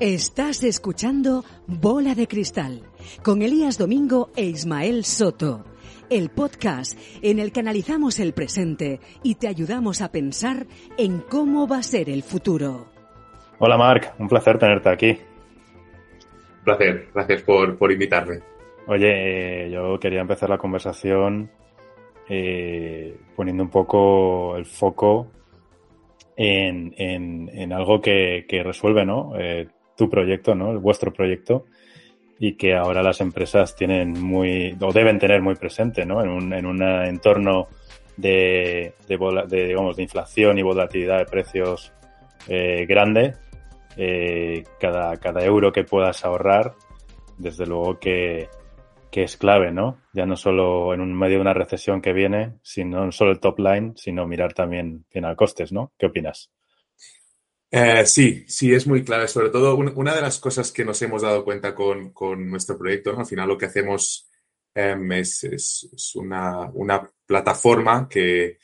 Estás escuchando Bola de Cristal con Elías Domingo e Ismael Soto, el podcast en el que analizamos el presente y te ayudamos a pensar en cómo va a ser el futuro. Hola Marc, un placer tenerte aquí. Un placer, gracias por, invitarme. Oye, eh, yo quería empezar la conversación eh, poniendo un poco el foco en, algo que, resuelve, ¿no? Eh, tu proyecto, ¿no? Vuestro proyecto y que ahora las empresas tienen muy, o deben tener muy presente, ¿no? En un, en entorno de, de, digamos, de inflación y volatilidad de precios eh, grande, cada, cada euro que puedas ahorrar, desde luego que, que es clave, ¿no? Ya no solo en un medio de una recesión que viene, sino no solo el top line, sino mirar también bien a costes, ¿no? ¿Qué opinas? Eh, sí, sí, es muy clave. Sobre todo, una de las cosas que nos hemos dado cuenta con, nuestro proyecto, ¿no? al final lo que hacemos em, es, una, plataforma que,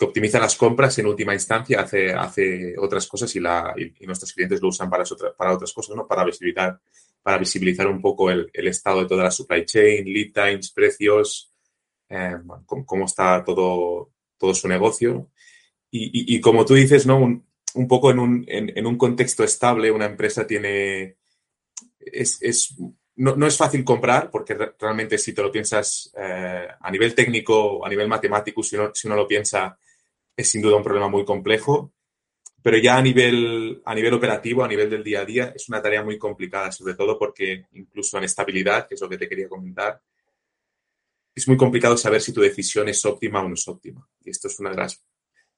optimiza las compras en última instancia, hace, hace otras cosas y, la, nuestros clientes lo usan para, para otras cosas, ¿no? para, visibilizar, para visibilizar un poco el, estado de toda la supply chain, lead times, precios, em, cómo, está todo, todo su negocio. Y, como tú dices, ¿no? Un, poco en un, en, un contexto estable, una empresa tiene. Es, no, es fácil comprar, porque realmente, si te lo piensas eh, a nivel técnico, a nivel matemático, si uno, si uno lo piensa, es sin duda un problema muy complejo. Pero ya a nivel, a nivel operativo, a nivel del día a día, es una tarea muy complicada, sobre todo porque incluso en estabilidad, que es lo que te quería comentar, es muy complicado saber si tu decisión es óptima o no es óptima. Y esto es una de las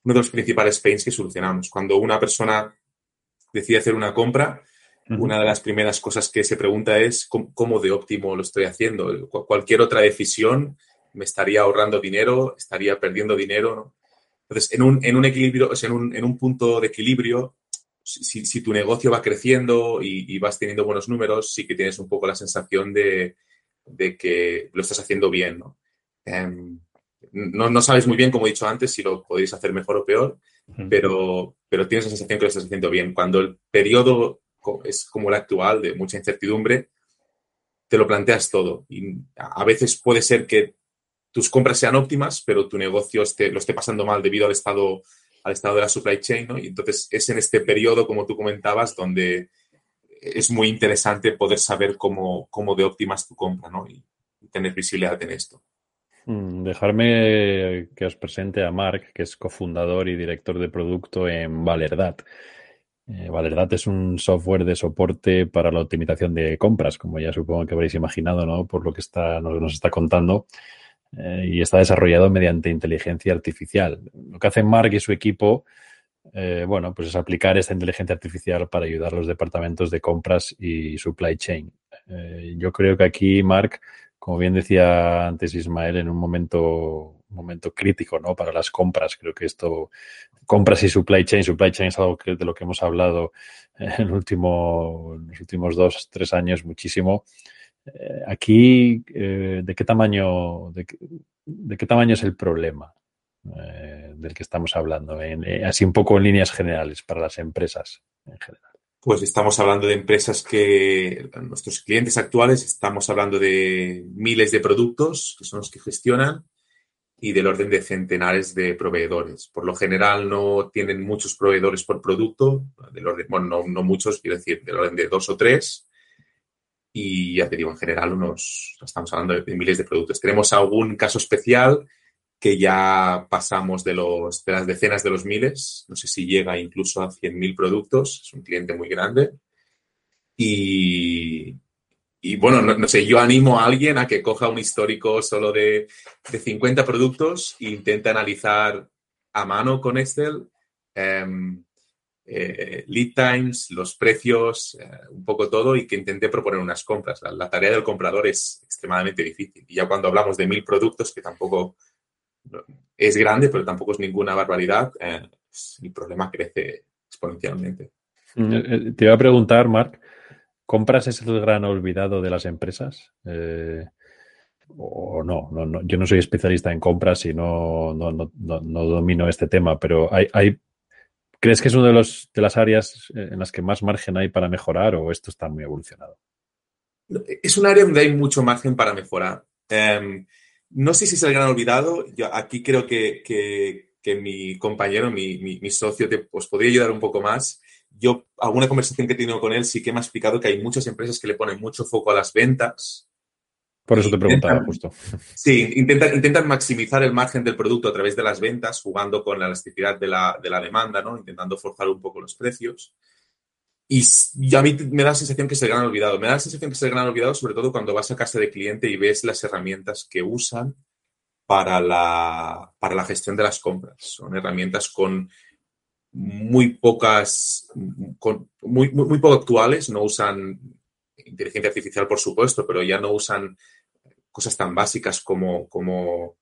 uno de los principales pains que solucionamos. Cuando una persona decide hacer una compra, una de las primeras cosas que se pregunta es ¿cómo, de óptimo lo estoy haciendo. Cualquier otra decisión me estaría ahorrando dinero, estaría perdiendo dinero. Entonces, en un, en un equilibrio, o sea, en, un, en un, punto de equilibrio, si, si tu negocio va creciendo y, vas teniendo buenos números, sí que tienes un poco la sensación de, de que lo estás haciendo bien. ¿no? Em, no, no, sabes muy bien, como he dicho antes, si lo podéis hacer mejor o peor, pero, pero tienes la sensación que lo estás haciendo bien. Cuando el periodo es como el actual, de mucha incertidumbre, te lo planteas todo. Y a veces puede ser que tus compras sean óptimas, pero tu negocio esté, lo esté pasando mal debido al estado, al estado de la supply chain, ¿no? Y entonces es en este periodo, como tú comentabas, donde es muy interesante poder saber cómo, cómo de óptimas tu compra, ¿no? Y tener visibilidad en esto. Mm, dejarme que os presente a Marc, que es cofundador y director de producto en Valerdat. Eh, Valerdat es un software de soporte para la optimización de compras, como ya supongo que habréis imaginado, ¿no? Por lo que está, nos, está contando. Eh, y está desarrollado mediante inteligencia artificial. Lo que hace Marc y su equipo, eh, bueno, pues es aplicar esta inteligencia artificial para ayudar a los departamentos de compras y supply chain. yo creo que aquí, Marc, como bien decía antes Ismael, en un momento, momento crítico ¿no? para las compras. Creo que esto, compras y supply chain, supply chain es algo que, de lo que hemos hablado en, el último, los últimos dos, tres años muchísimo. Eh, aquí, eh, ¿de qué tamaño, es el problema eh, del que estamos hablando? así un poco en líneas generales para las empresas en general pues estamos hablando de empresas que, nuestros clientes actuales, estamos hablando de miles de productos que son los que gestionan y del orden de centenares de proveedores. Por lo general no tienen muchos proveedores por producto, del orden, bueno, no, muchos, quiero decir, del orden de dos o tres. Y ya te digo, en general unos, estamos hablando de miles de productos. Tenemos algún caso especial que ya pasamos de, los, de las decenas de los miles, no sé si llega incluso a 100.000 productos, es un cliente muy grande. Y, y bueno, no, sé, yo animo a alguien a que coja un histórico solo de, de 50 productos e intente analizar a mano con Excel em, eh, lead times, los precios, eh, un poco todo y que intente proponer unas compras. La, la, tarea del comprador es extremadamente difícil. Y ya cuando hablamos de mil productos, que tampoco es grande, pero tampoco es ninguna barbaridad, eh, el problema crece exponencialmente. Mm, eh, te iba a preguntar, Marc, ¿compras es el gran olvidado de las empresas? Eh, o no, no, yo no soy especialista en compras y no, no, no domino este tema, pero hay, hay, ¿crees que es una de, de las áreas en las que más margen hay para mejorar o esto está muy evolucionado? Es un área donde hay mucho margen para mejorar. Em, no sé si es el gran olvidado. Yo aquí creo que, que, mi compañero, mi, mi, socio, te, os podría ayudar un poco más. Yo, alguna conversación que he tenido con él, sí que me ha explicado que hay muchas empresas que le ponen mucho foco a las ventas. Por eso te preguntaba justo. Sí, intentan, intentan maximizar el margen del producto a través de las ventas, jugando con la elasticidad de la, de la demanda, ¿no? Intentando forzar un poco los precios. Y, a mí me da la sensación que se gran olvidado. Me da la sensación que se gran olvidado sobre todo cuando vas a casa de cliente y ves las herramientas que usan para la, para la gestión de las compras. Son herramientas con muy pocas, con, muy, muy, poco actuales, no usan inteligencia artificial, por supuesto, pero ya no usan cosas tan básicas como, como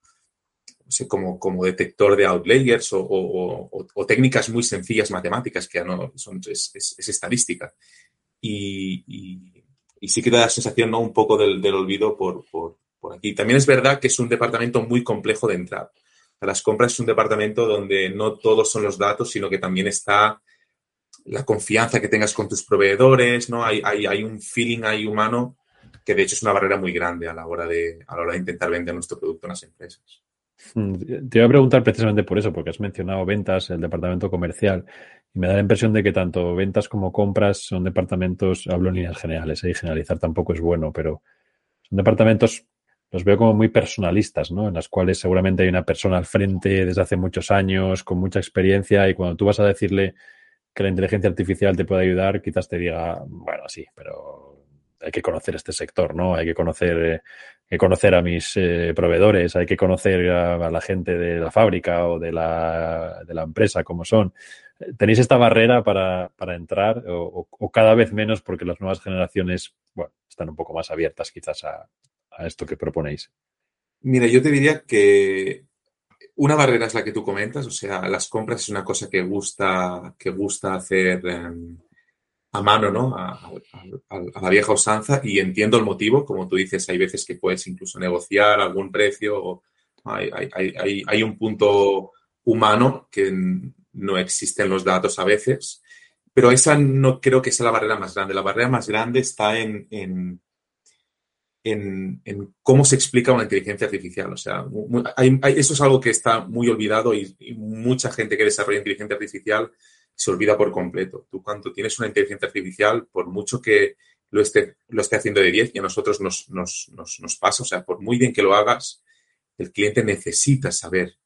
como, como detector de outlayers o, técnicas muy sencillas matemáticas que ya no son, es, estadística. Y, sí que da la sensación ¿no? un poco del, olvido por, aquí. También es verdad que es un departamento muy complejo de entrar. Las compras es un departamento donde no todos son los datos, sino que también está la confianza que tengas con tus proveedores, ¿no? Hay, hay, hay un feeling ahí humano que de hecho es una barrera muy grande a la hora de, a la hora de intentar vender nuestro producto en las empresas. Mm, te iba a preguntar precisamente por eso, porque has mencionado ventas, el departamento comercial, y me da la impresión de que tanto ventas como compras son departamentos, hablo en líneas generales, ¿eh? y generalizar tampoco es bueno, pero son departamentos, los veo como muy personalistas, ¿no? En las cuales seguramente hay una persona al frente desde hace muchos años, con mucha experiencia, y cuando tú vas a decirle que la inteligencia artificial te puede ayudar, quizás te diga, bueno, sí, pero hay que conocer este sector, ¿no? Hay que conocer, eh, conocer a mis eh, proveedores, hay que conocer a, la gente de la fábrica o de la, de la empresa como son. ¿Tenéis esta barrera para, para entrar o, cada vez menos porque las nuevas generaciones, bueno, están un poco más abiertas quizás a, a esto que proponéis? Mira, yo te diría que una barrera es la que tú comentas, o sea, las compras es una cosa que gusta, que gusta hacer em, a mano, ¿no? A, la vieja usanza y entiendo el motivo, como tú dices, hay veces que puedes incluso negociar algún precio, hay, un punto humano que no existe en los datos a veces, pero esa no creo que sea la barrera más grande. La barrera más grande está en, en, cómo se explica una inteligencia artificial. O sea, eso es algo que está muy olvidado y, mucha gente que desarrolla inteligencia artificial se olvida por completo. Tú cuando tienes una inteligencia artificial, por mucho que lo esté, lo esté haciendo de 10 y a nosotros nos, nos, nos, pasa, o sea, por muy bien que lo hagas, el cliente necesita saber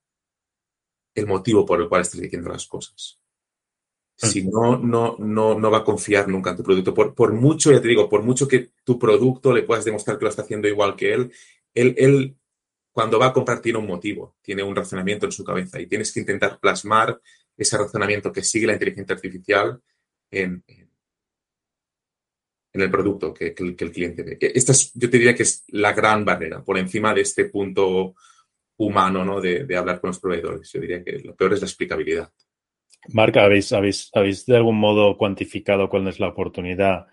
el motivo por el cual estás diciendo las cosas. Mm. Si no, no, no, no va a confiar nunca en tu producto. Por, por mucho, ya te digo, por mucho que tu producto le puedas demostrar que lo está haciendo igual que él, él, él cuando va a comprar tiene un motivo, tiene un razonamiento en su cabeza y tienes que intentar plasmar ese razonamiento que sigue la inteligencia artificial en, en el producto que, el, cliente ve. Esta es, yo te diría que es la gran barrera, por encima de este punto humano ¿no? de, hablar con los proveedores. Yo diría que lo peor es la explicabilidad. Marca, ¿habéis, habéis, ¿habéis de algún modo cuantificado cuál es la oportunidad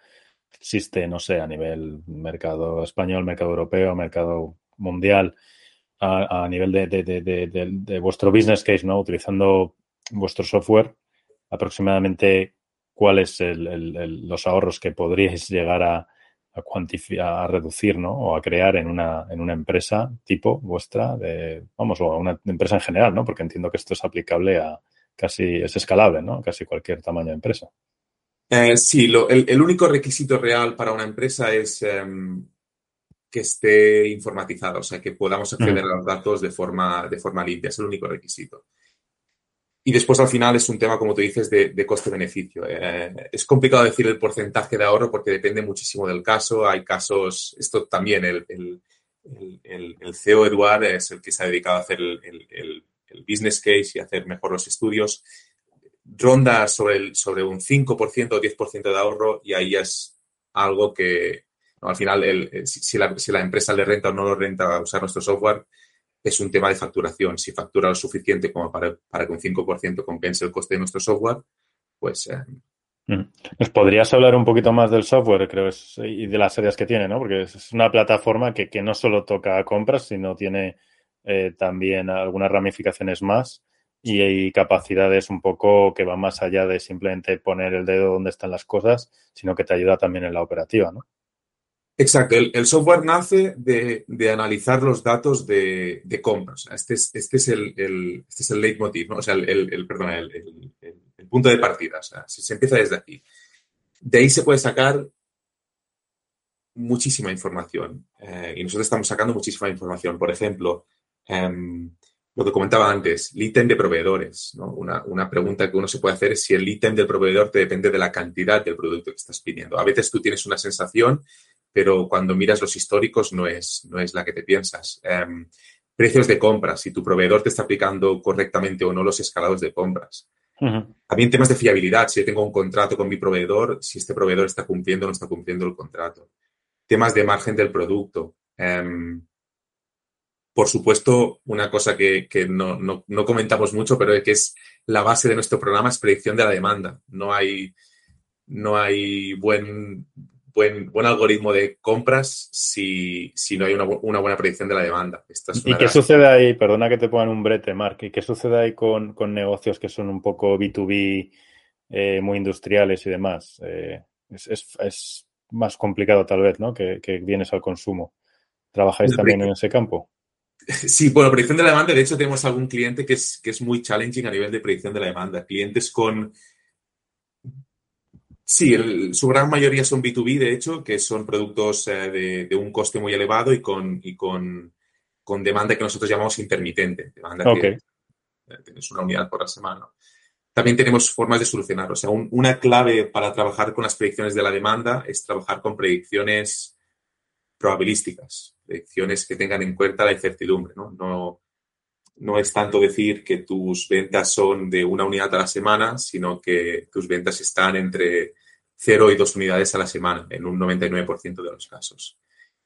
existe, no sé, a nivel mercado español, mercado europeo, mercado mundial, a, nivel de, de, vuestro business case, ¿no? Utilizando vuestro software, aproximadamente cuáles el, los ahorros que podríais llegar a, a a reducir, ¿no? O a crear en una, en una empresa tipo vuestra, de, vamos, o una empresa en general, ¿no? Porque entiendo que esto es aplicable a casi, es escalable, ¿no? Casi cualquier tamaño de empresa. Eh, sí, lo, el, único requisito real para una empresa es em, que esté informatizada, o sea, que podamos acceder a los datos de forma, de forma limpia, es el único requisito. Y después al final es un tema, como tú dices, de, coste-beneficio. Eh, es complicado decir el porcentaje de ahorro porque depende muchísimo del caso. Hay casos, esto también, el, el, CEO Eduard es el que se ha dedicado a hacer el, business case y hacer mejor los estudios. Ronda sobre, el, sobre un 5% o 10% de ahorro y ahí es algo que al final, si, la, si la empresa le renta o no lo renta usar nuestro software, es un tema de facturación. Si factura lo suficiente como para, para que un 5% compense el coste de nuestro software, pues, eh, ¿Nos podrías hablar un poquito más del software, creo, y de las áreas que tiene, ¿no? Porque es una plataforma que, no solo toca compras, sino tiene eh, también algunas ramificaciones más y hay capacidades un poco que van más allá de simplemente poner el dedo donde están las cosas, sino que te ayuda también en la operativa, ¿no? Exacto, el, software nace de, analizar los datos de, compras. Este es, este es el, este es el leitmotiv, ¿no? o sea, el, perdón, el, punto de partida. O sea, se, empieza desde aquí. De ahí se puede sacar muchísima información eh, y nosotros estamos sacando muchísima información. Por ejemplo, em, lo que comentaba antes, el ítem de proveedores. ¿no? Una, una, pregunta que uno se puede hacer es si el ítem del proveedor te depende de la cantidad del producto que estás pidiendo. A veces tú tienes una sensación pero cuando miras los históricos no es, no es la que te piensas. Em, precios de compras, si tu proveedor te está aplicando correctamente o no los escalados de compras. También temas de fiabilidad, si yo tengo un contrato con mi proveedor, si este proveedor está cumpliendo o no está cumpliendo el contrato. Temas de margen del producto. Em, por supuesto, una cosa que, no, no, comentamos mucho, pero que es la base de nuestro programa es predicción de la demanda. No hay, no hay buen, buen, buen algoritmo de compras si, no hay una, buena predicción de la demanda. ¿Y qué sucede ahí? Perdona que te pongan un brete, Mark. ¿Y qué sucede ahí con, negocios que son un poco B2B, eh, muy industriales y demás? Eh, es, más complicado tal vez, ¿no? Que, vienes al consumo. ¿Trabajáis también en ese campo? Sí, bueno, predicción de la demanda, de hecho tenemos algún cliente que es, que es muy challenging a nivel de predicción de la demanda. Clientes con Sí, su gran mayoría son B2B, de hecho, que son productos eh, de, un coste muy elevado y con, y con, demanda que nosotros llamamos intermitente. Demanda que eh, tienes una unidad por la semana. También tenemos formas de solucionarlo. O sea, una clave para trabajar con las predicciones de la demanda es trabajar con predicciones probabilísticas, predicciones que tengan en cuenta la incertidumbre. ¿no? No, no es tanto decir que tus ventas son de una unidad a la semana, sino que tus ventas están entre cero y dos unidades a la semana, en un 99% de los casos.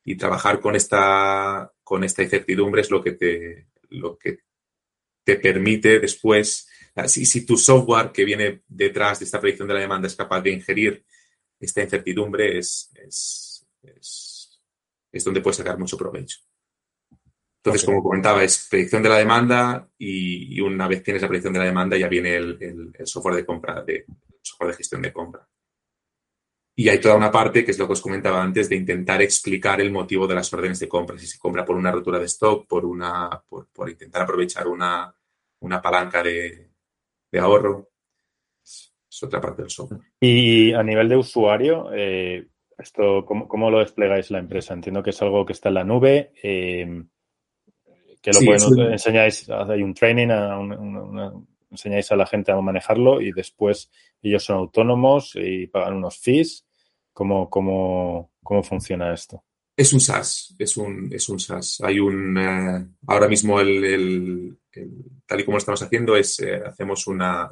Y trabajar con esta, con esta incertidumbre es lo que te, lo que te permite después, si, si tu software que viene detrás de esta predicción de la demanda es capaz de ingerir esta incertidumbre, es, es, donde puedes sacar mucho provecho. Entonces, como comentaba, es predicción de la demanda y, una vez tienes la predicción de la demanda ya viene el, el software de compra, de, software de gestión de compra. Y hay toda una parte, que es lo que os comentaba antes, de intentar explicar el motivo de las órdenes de compra. Si se compra por una rotura de stock, por, una, por, intentar aprovechar una, palanca de, ahorro. Es otra parte del software. Y a nivel de usuario, eh, esto ¿cómo, lo desplegáis la empresa? Entiendo que es algo que está en la nube. Eh, que lo pueden, enseñáis, hay un training, enseñáis a la gente a manejarlo y después ellos son autónomos y pagan unos fees ¿Cómo, cómo, cómo funciona esto? Es un SaaS, es un, es un SaaS. Hay un, eh, ahora mismo el, tal y como lo estamos haciendo es, eh, hacemos una,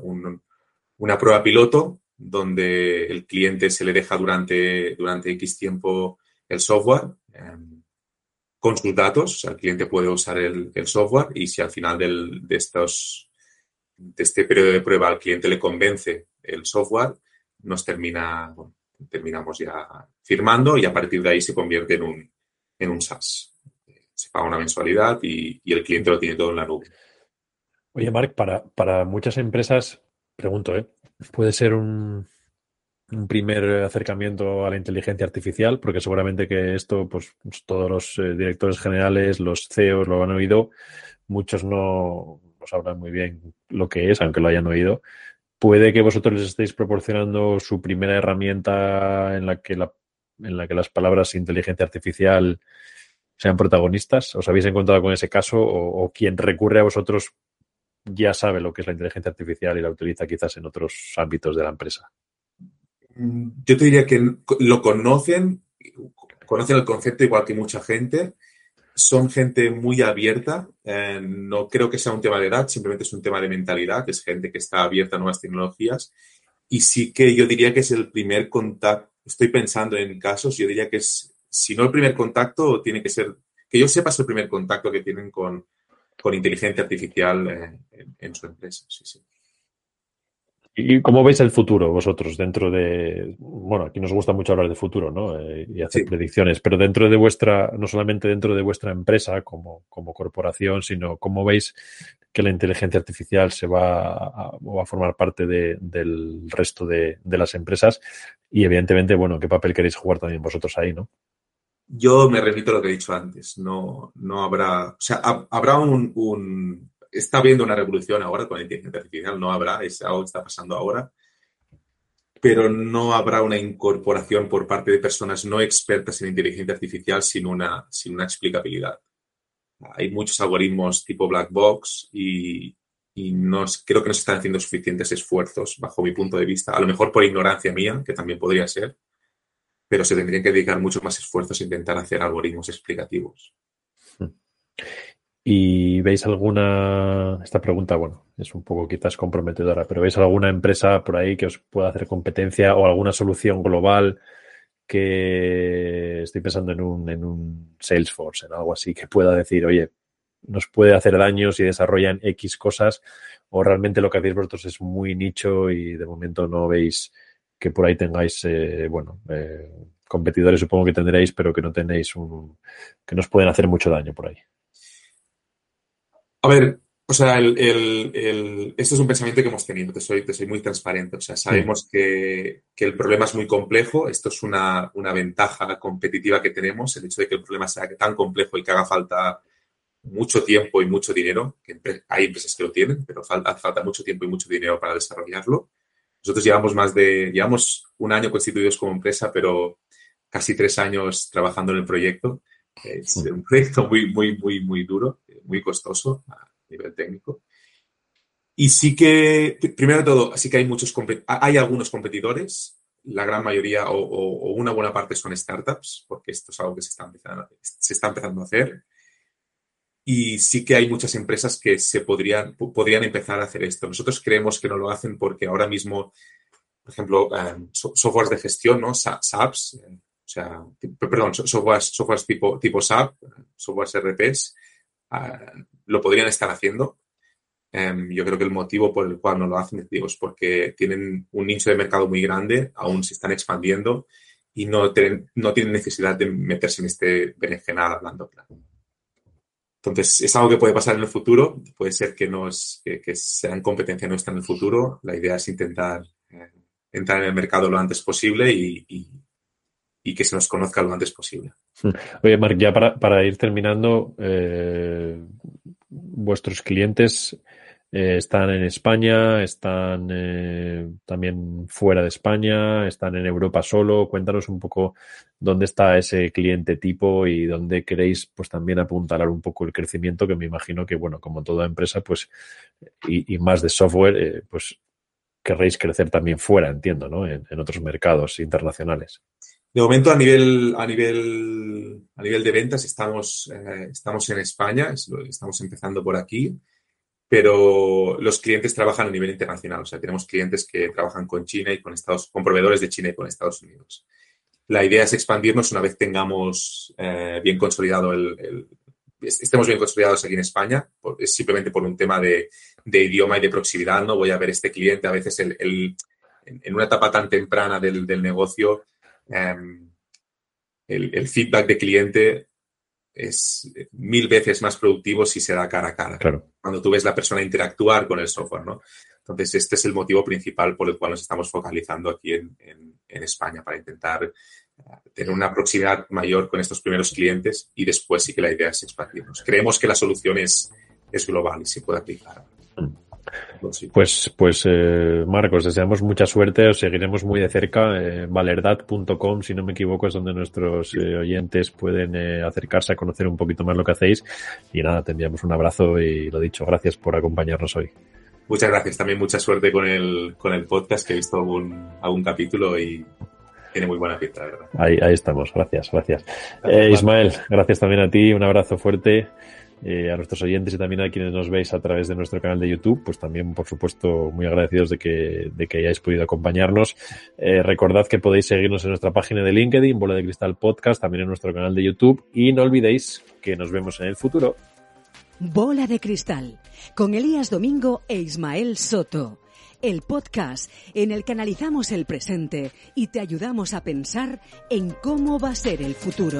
una prueba piloto donde el cliente se le deja durante, durante X tiempo el software em, con sus datos. El cliente puede usar el, software y si al final del, de, estos, de este periodo de prueba al cliente le convence el software, nos termina, terminamos ya firmando y a partir de ahí se convierte en un, en un SaaS. Se paga una mensualidad y, el cliente lo tiene todo en la nube. Oye, Marc, para, para muchas empresas, pregunto, ¿eh? Puede ser un, primer acercamiento a la inteligencia artificial, porque seguramente que esto, pues todos los eh, directores generales, los CEOs lo han oído, muchos no sabrán muy bien lo que es, aunque lo hayan oído, puede que vosotros les estéis proporcionando su primera herramienta en la que, la, en la que las palabras inteligencia artificial sean protagonistas. ¿Os habéis encontrado con ese caso o, quien recurre a vosotros ya sabe lo que es la inteligencia artificial y la utiliza quizás en otros ámbitos de la empresa? Mm, yo te diría que lo conocen, conocen el concepto igual que mucha gente, son gente muy abierta. Eh, no creo que sea un tema de edad, simplemente es un tema de mentalidad. Es gente que está abierta a nuevas tecnologías. Y sí que yo diría que es el primer contacto. Estoy pensando en casos, yo diría que es, si no el primer contacto, tiene que ser, que yo sepa, es el primer contacto que tienen con, inteligencia artificial en, su empresa. Sí, sí. ¿Y cómo veis el futuro vosotros dentro de, bueno, aquí nos gusta mucho hablar de futuro, ¿no? Eh, y hacer predicciones, pero dentro de vuestra, no solamente dentro de vuestra empresa como, como corporación, sino cómo veis que la inteligencia artificial se va a, va a formar parte de, del resto de, de, las empresas y evidentemente, bueno, qué papel queréis jugar también vosotros ahí, ¿no? Yo me repito lo que he dicho antes, no, no habrá, o sea, habrá un, está habiendo una revolución ahora con la inteligencia artificial, no habrá, es algo que está pasando ahora, pero no habrá una incorporación por parte de personas no expertas en inteligencia artificial sin una, sin una explicabilidad. Hay muchos algoritmos tipo black box y, y no, creo que no se están haciendo suficientes esfuerzos, bajo mi punto de vista, a lo mejor por ignorancia mía, que también podría ser, pero se tendrían que dedicar muchos más esfuerzos a intentar hacer algoritmos explicativos. ¿Y veis alguna, esta pregunta, bueno, es un poco quizás comprometedora, pero veis alguna empresa por ahí que os pueda hacer competencia o alguna solución global que estoy pensando en un, en un Salesforce, en algo así, que pueda decir, oye, nos puede hacer daño si desarrollan X cosas o realmente lo que hacéis vosotros es muy nicho y de momento no veis que por ahí tengáis, eh, bueno, eh, competidores supongo que tendréis, pero que no tenéis un, que nos pueden hacer mucho daño por ahí. A ver, o sea, el, el, esto es un pensamiento que hemos tenido, te soy, te soy muy transparente. O sea, sabemos que, que, el problema es muy complejo, esto es una, una, ventaja competitiva que tenemos, el hecho de que el problema sea tan complejo y que haga falta mucho tiempo y mucho dinero, que hay empresas que lo tienen, pero falta, falta mucho tiempo y mucho dinero para desarrollarlo. Nosotros llevamos más de, llevamos un año constituidos como empresa, pero casi tres años trabajando en el proyecto. Es un proyecto muy, muy, muy, muy duro muy costoso a nivel técnico. Y sí que, primero de todo, sí que hay muchos, hay algunos competidores, la gran mayoría o, una buena parte son startups, porque esto es algo que se está, empezando, se está empezando a hacer. Y sí que hay muchas empresas que se podrían, podrían empezar a hacer esto. Nosotros creemos que no lo hacen porque ahora mismo, por ejemplo, um, softwares de gestión, ¿no? SAPs, eh, o sea, perdón, softwares, softwares tipo, tipo SAP, softwares RPs, lo podrían estar haciendo. Em, yo creo que el motivo por el cual no lo hacen es porque tienen un nicho de mercado muy grande, aún se están expandiendo y no tienen, no tienen necesidad de meterse en este berenjenal hablando claro. Entonces, es algo que puede pasar en el futuro. Puede ser que, nos, que, que sean competencia nuestra en el futuro. La idea es intentar entrar en el mercado lo antes posible y, y que se nos conozca lo antes posible. Hmm. Oye, Marc, ya para, para ir terminando, eh, vuestros clientes eh, están en España, están eh, también fuera de España, están en Europa solo. Cuéntanos un poco dónde está ese cliente tipo y dónde queréis pues también apuntalar un poco el crecimiento, que me imagino que, bueno, como toda empresa, pues, y, y más de software, eh, pues querréis crecer también fuera, entiendo, ¿no? En, en otros mercados internacionales. De momento, a nivel, a nivel, a nivel de ventas, estamos, estamos en España, estamos empezando por aquí, pero los clientes trabajan a nivel internacional. O sea, tenemos clientes que trabajan con China y con Estados con proveedores de China y con Estados Unidos. La idea es expandirnos una vez tengamos eh, bien consolidado el, estemos bien consolidados aquí en España, es simplemente por un tema de, de, idioma y de proximidad, ¿no? Voy a ver este cliente, a veces el, el, en una etapa tan temprana del, del negocio, Em, el, feedback de cliente es mil veces más productivo si se da cara a cara. Claro. Cuando tú ves la persona interactuar con el software, ¿no? Entonces, este es el motivo principal por el cual nos estamos focalizando aquí en, España, para intentar eh, tener una proximidad mayor con estos primeros clientes y después sí que la idea es expandirnos. Creemos que la solución es, es global y se puede aplicar. Mm. Pues, pues eh, Marcos, deseamos mucha suerte, os seguiremos muy de cerca. Eh, valerdad.com, si no me equivoco, es donde nuestros eh, oyentes pueden eh, acercarse a conocer un poquito más lo que hacéis. Y nada, te enviamos un abrazo y lo dicho, gracias por acompañarnos hoy. Muchas gracias, también mucha suerte con el, con el podcast, que he visto algún, algún capítulo y tiene muy buena pinta, verdad. Ahí, ahí estamos, gracias, gracias. gracias Ismael, gracias también a ti, un abrazo fuerte. Eh, a nuestros oyentes y también a quienes nos veis a través de nuestro canal de YouTube, pues también, por supuesto, muy agradecidos de que, de que hayáis podido acompañarnos. Eh, recordad que podéis seguirnos en nuestra página de LinkedIn, Bola de Cristal Podcast, también en nuestro canal de YouTube y no olvidéis que nos vemos en el futuro. Bola de Cristal, con Elías Domingo e Ismael Soto el podcast en el que analizamos el presente y te ayudamos a pensar en cómo va a ser el futuro.